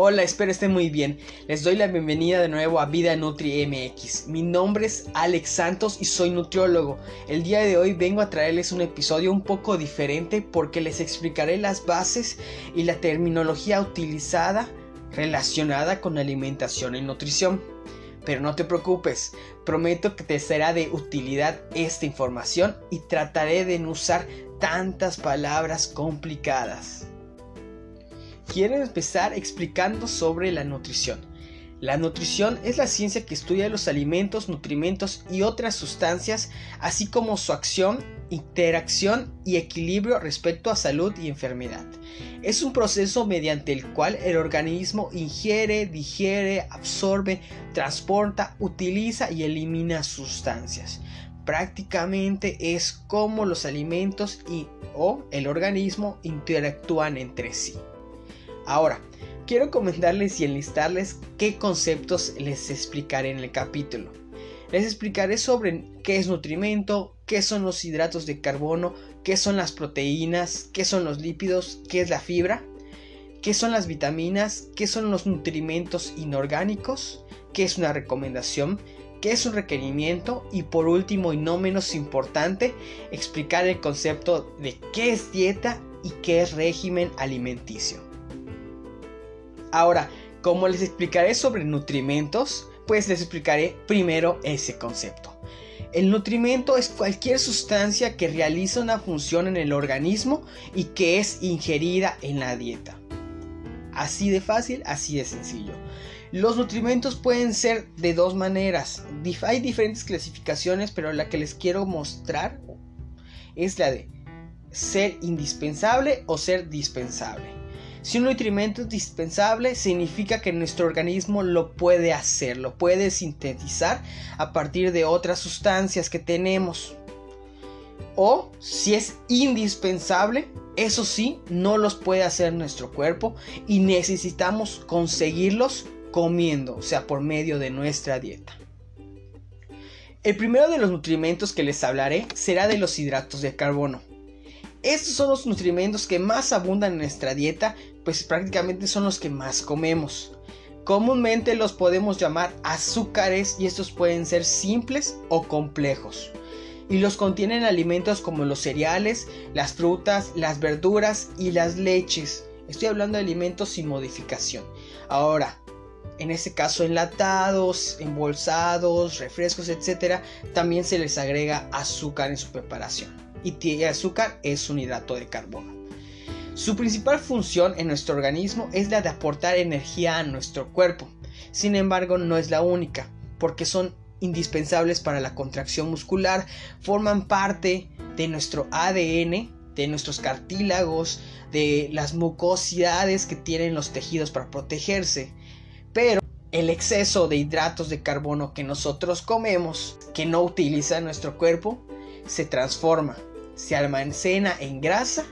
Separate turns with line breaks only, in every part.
Hola, espero estén muy bien. Les doy la bienvenida de nuevo a Vida Nutri MX. Mi nombre es Alex Santos y soy nutriólogo. El día de hoy vengo a traerles un episodio un poco diferente porque les explicaré las bases y la terminología utilizada relacionada con alimentación y nutrición. Pero no te preocupes, prometo que te será de utilidad esta información y trataré de no usar tantas palabras complicadas quiero empezar explicando sobre la nutrición. La nutrición es la ciencia que estudia los alimentos, nutrimentos y otras sustancias, así como su acción, interacción y equilibrio respecto a salud y enfermedad. Es un proceso mediante el cual el organismo ingiere, digiere, absorbe, transporta, utiliza y elimina sustancias. Prácticamente es como los alimentos y o el organismo interactúan entre sí. Ahora, quiero comentarles y enlistarles qué conceptos les explicaré en el capítulo. Les explicaré sobre qué es nutrimento, qué son los hidratos de carbono, qué son las proteínas, qué son los lípidos, qué es la fibra, qué son las vitaminas, qué son los nutrimentos inorgánicos, qué es una recomendación, qué es un requerimiento y por último y no menos importante, explicar el concepto de qué es dieta y qué es régimen alimenticio. Ahora, como les explicaré sobre nutrimentos, pues les explicaré primero ese concepto. El nutrimento es cualquier sustancia que realiza una función en el organismo y que es ingerida en la dieta. Así de fácil, así de sencillo. Los nutrimentos pueden ser de dos maneras. Hay diferentes clasificaciones, pero la que les quiero mostrar es la de ser indispensable o ser dispensable. Si un nutrimento es dispensable, significa que nuestro organismo lo puede hacer, lo puede sintetizar a partir de otras sustancias que tenemos. O si es indispensable, eso sí, no los puede hacer nuestro cuerpo y necesitamos conseguirlos comiendo, o sea, por medio de nuestra dieta. El primero de los nutrimentos que les hablaré será de los hidratos de carbono. Estos son los nutrimentos que más abundan en nuestra dieta, pues prácticamente son los que más comemos. Comúnmente los podemos llamar azúcares y estos pueden ser simples o complejos. Y los contienen alimentos como los cereales, las frutas, las verduras y las leches. Estoy hablando de alimentos sin modificación. Ahora, en este caso enlatados, embolsados, refrescos, etc., también se les agrega azúcar en su preparación y azúcar es un hidrato de carbono. Su principal función en nuestro organismo es la de aportar energía a nuestro cuerpo. Sin embargo, no es la única, porque son indispensables para la contracción muscular, forman parte de nuestro ADN, de nuestros cartílagos, de las mucosidades que tienen los tejidos para protegerse. Pero el exceso de hidratos de carbono que nosotros comemos, que no utiliza nuestro cuerpo, se transforma se almacena en grasa,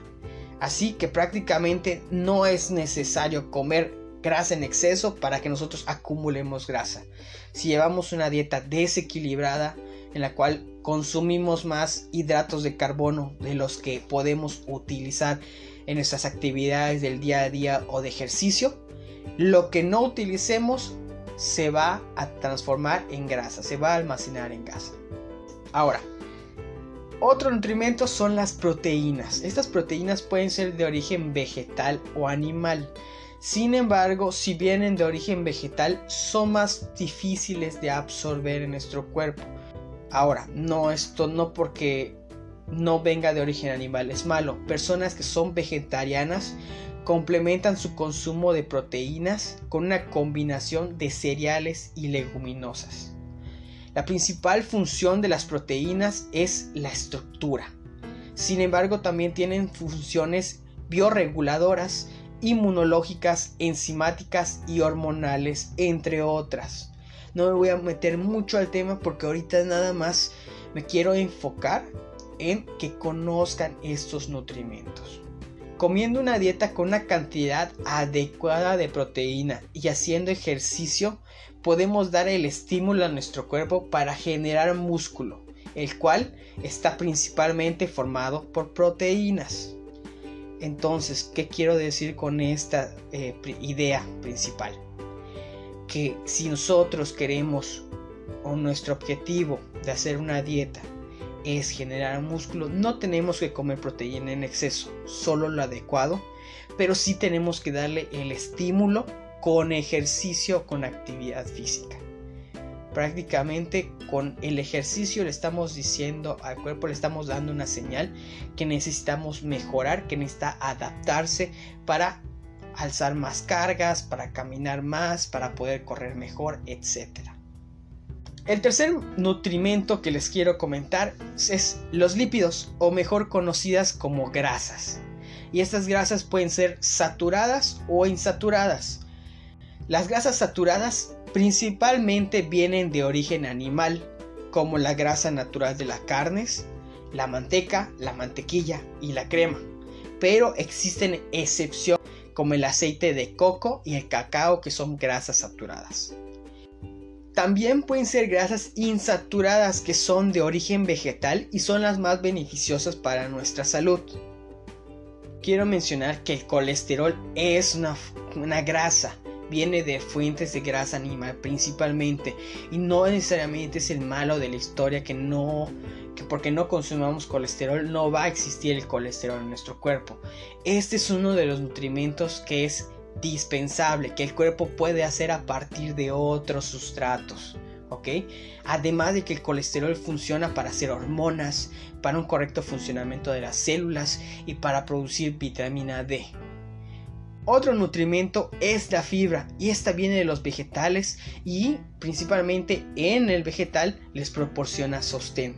así que prácticamente no es necesario comer grasa en exceso para que nosotros acumulemos grasa. Si llevamos una dieta desequilibrada en la cual consumimos más hidratos de carbono de los que podemos utilizar en nuestras actividades del día a día o de ejercicio, lo que no utilicemos se va a transformar en grasa, se va a almacenar en grasa. Ahora, otro nutrimento son las proteínas. Estas proteínas pueden ser de origen vegetal o animal. Sin embargo, si vienen de origen vegetal, son más difíciles de absorber en nuestro cuerpo. Ahora, no esto no porque no venga de origen animal es malo. Personas que son vegetarianas complementan su consumo de proteínas con una combinación de cereales y leguminosas. La principal función de las proteínas es la estructura. Sin embargo, también tienen funciones bioreguladoras, inmunológicas, enzimáticas y hormonales, entre otras. No me voy a meter mucho al tema porque ahorita nada más me quiero enfocar en que conozcan estos nutrimentos. Comiendo una dieta con una cantidad adecuada de proteína y haciendo ejercicio, podemos dar el estímulo a nuestro cuerpo para generar músculo, el cual está principalmente formado por proteínas. Entonces, ¿qué quiero decir con esta eh, idea principal? Que si nosotros queremos o nuestro objetivo de hacer una dieta es generar músculo, no tenemos que comer proteína en exceso, solo lo adecuado, pero sí tenemos que darle el estímulo con ejercicio, con actividad física. Prácticamente con el ejercicio le estamos diciendo al cuerpo, le estamos dando una señal que necesitamos mejorar, que necesita adaptarse para alzar más cargas, para caminar más, para poder correr mejor, etc. El tercer nutrimento que les quiero comentar es los lípidos, o mejor conocidas como grasas. Y estas grasas pueden ser saturadas o insaturadas. Las grasas saturadas principalmente vienen de origen animal, como la grasa natural de las carnes, la manteca, la mantequilla y la crema. Pero existen excepciones como el aceite de coco y el cacao que son grasas saturadas. También pueden ser grasas insaturadas que son de origen vegetal y son las más beneficiosas para nuestra salud. Quiero mencionar que el colesterol es una, una grasa, viene de fuentes de grasa animal principalmente y no necesariamente es el malo de la historia que no que porque no consumamos colesterol no va a existir el colesterol en nuestro cuerpo. Este es uno de los nutrimentos que es dispensable que el cuerpo puede hacer a partir de otros sustratos. ¿ok? Además de que el colesterol funciona para hacer hormonas, para un correcto funcionamiento de las células y para producir vitamina D. Otro nutrimento es la fibra y esta viene de los vegetales y principalmente en el vegetal les proporciona sostén.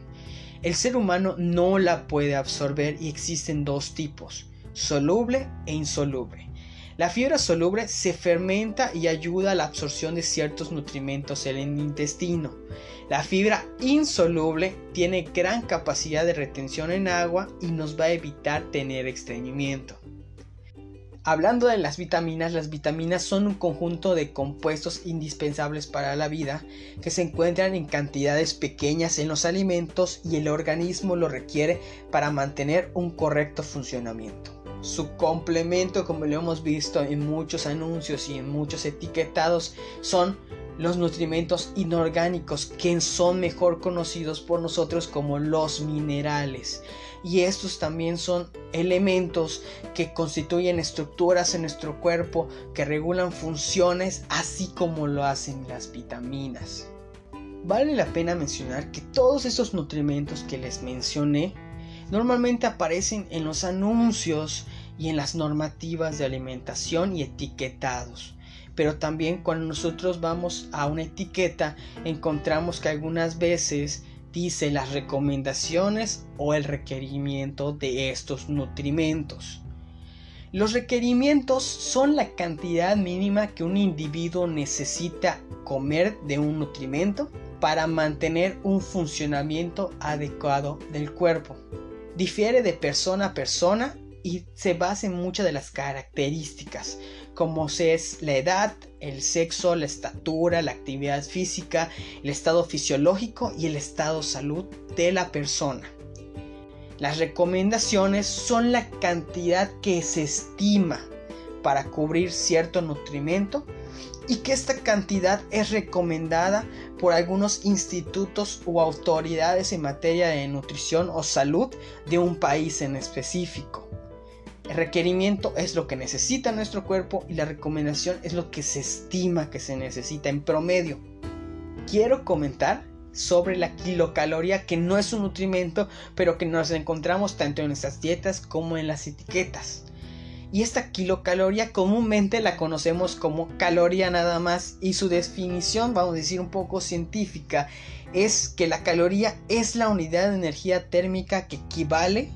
El ser humano no la puede absorber y existen dos tipos, soluble e insoluble. La fibra soluble se fermenta y ayuda a la absorción de ciertos nutrimentos en el intestino. La fibra insoluble tiene gran capacidad de retención en agua y nos va a evitar tener estreñimiento. Hablando de las vitaminas, las vitaminas son un conjunto de compuestos indispensables para la vida que se encuentran en cantidades pequeñas en los alimentos y el organismo lo requiere para mantener un correcto funcionamiento. Su complemento, como lo hemos visto en muchos anuncios y en muchos etiquetados, son los nutrimentos inorgánicos que son mejor conocidos por nosotros como los minerales. Y estos también son elementos que constituyen estructuras en nuestro cuerpo que regulan funciones así como lo hacen las vitaminas. Vale la pena mencionar que todos estos nutrimentos que les mencioné normalmente aparecen en los anuncios y en las normativas de alimentación y etiquetados. Pero también cuando nosotros vamos a una etiqueta encontramos que algunas veces dice las recomendaciones o el requerimiento de estos nutrimentos. Los requerimientos son la cantidad mínima que un individuo necesita comer de un nutrimento para mantener un funcionamiento adecuado del cuerpo difiere de persona a persona y se basa en muchas de las características, como es la edad, el sexo, la estatura, la actividad física, el estado fisiológico y el estado de salud de la persona. Las recomendaciones son la cantidad que se estima para cubrir cierto nutrimento y que esta cantidad es recomendada por algunos institutos o autoridades en materia de nutrición o salud de un país en específico. El requerimiento es lo que necesita nuestro cuerpo y la recomendación es lo que se estima que se necesita en promedio. Quiero comentar sobre la kilocaloría que no es un nutrimento pero que nos encontramos tanto en nuestras dietas como en las etiquetas y esta kilocaloría comúnmente la conocemos como caloría nada más y su definición, vamos a decir un poco científica, es que la caloría es la unidad de energía térmica que equivale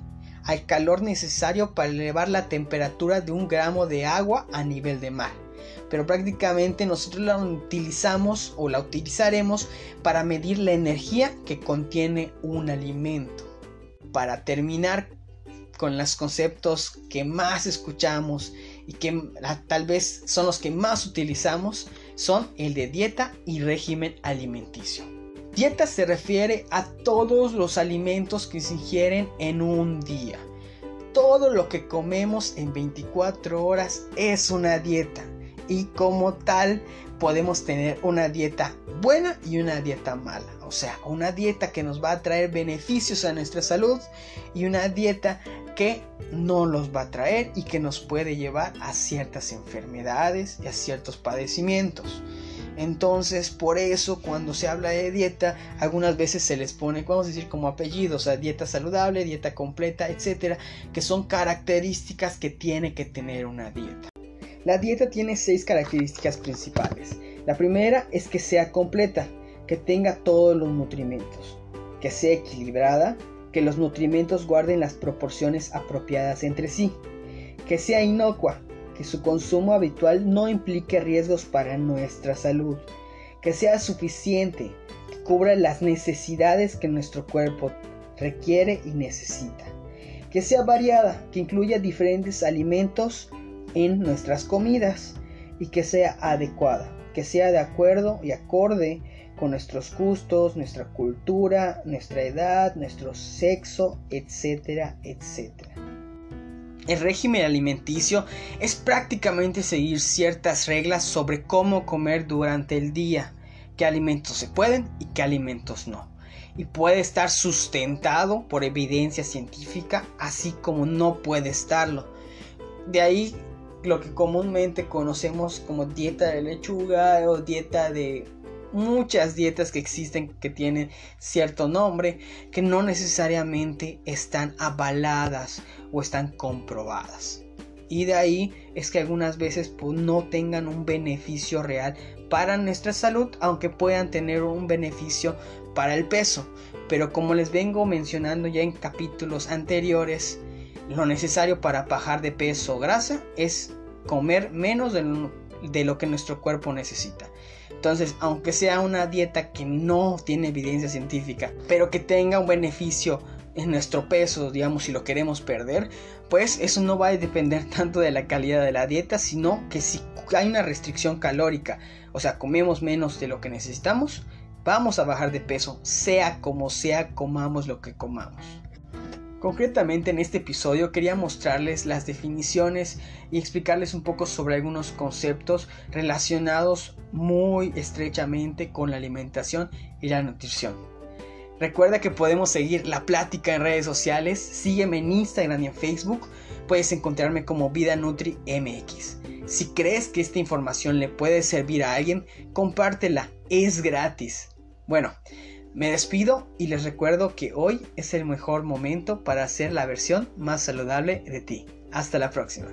al calor necesario para elevar la temperatura de un gramo de agua a nivel de mar. Pero prácticamente nosotros la utilizamos o la utilizaremos para medir la energía que contiene un alimento. Para terminar con los conceptos que más escuchamos y que tal vez son los que más utilizamos son el de dieta y régimen alimenticio. Dieta se refiere a todos los alimentos que se ingieren en un día. todo lo que comemos en 24 horas es una dieta y como tal podemos tener una dieta buena y una dieta mala. O sea, una dieta que nos va a traer beneficios a nuestra salud y una dieta que no los va a traer y que nos puede llevar a ciertas enfermedades y a ciertos padecimientos. Entonces, por eso cuando se habla de dieta, algunas veces se les pone, vamos a decir, como apellidos, dieta saludable, dieta completa, etcétera, que son características que tiene que tener una dieta. La dieta tiene seis características principales. La primera es que sea completa, que tenga todos los nutrimentos, que sea equilibrada, que los nutrimentos guarden las proporciones apropiadas entre sí, que sea inocua, que su consumo habitual no implique riesgos para nuestra salud, que sea suficiente, que cubra las necesidades que nuestro cuerpo requiere y necesita, que sea variada, que incluya diferentes alimentos en nuestras comidas y que sea adecuada, que sea de acuerdo y acorde nuestros gustos, nuestra cultura, nuestra edad, nuestro sexo, etcétera, etcétera. El régimen alimenticio es prácticamente seguir ciertas reglas sobre cómo comer durante el día, qué alimentos se pueden y qué alimentos no. Y puede estar sustentado por evidencia científica, así como no puede estarlo. De ahí lo que comúnmente conocemos como dieta de lechuga o dieta de muchas dietas que existen que tienen cierto nombre que no necesariamente están avaladas o están comprobadas. Y de ahí es que algunas veces pues, no tengan un beneficio real para nuestra salud, aunque puedan tener un beneficio para el peso. Pero como les vengo mencionando ya en capítulos anteriores, lo necesario para bajar de peso o grasa es comer menos de lo, que nuestro cuerpo necesita. Entonces, aunque sea una dieta que no tiene evidencia científica, pero que tenga un beneficio en nuestro peso, digamos, si lo queremos perder, pues eso no va a depender tanto de la calidad de la dieta, sino que si hay una restricción calórica, o sea, comemos menos de lo que necesitamos, vamos a bajar de peso, sea como sea, comamos lo que comamos. Concretamente en este episodio quería mostrarles las definiciones y explicarles un poco sobre algunos conceptos relacionados muy estrechamente con la alimentación y la nutrición. Recuerda que podemos seguir la plática en redes sociales, sígueme en Instagram y en Facebook, puedes encontrarme como Vida Nutri MX. Si crees que esta información le puede servir a alguien, compártela, es gratis. Bueno, me despido y les recuerdo que hoy es el mejor momento para hacer la versión más saludable de ti. Hasta la próxima.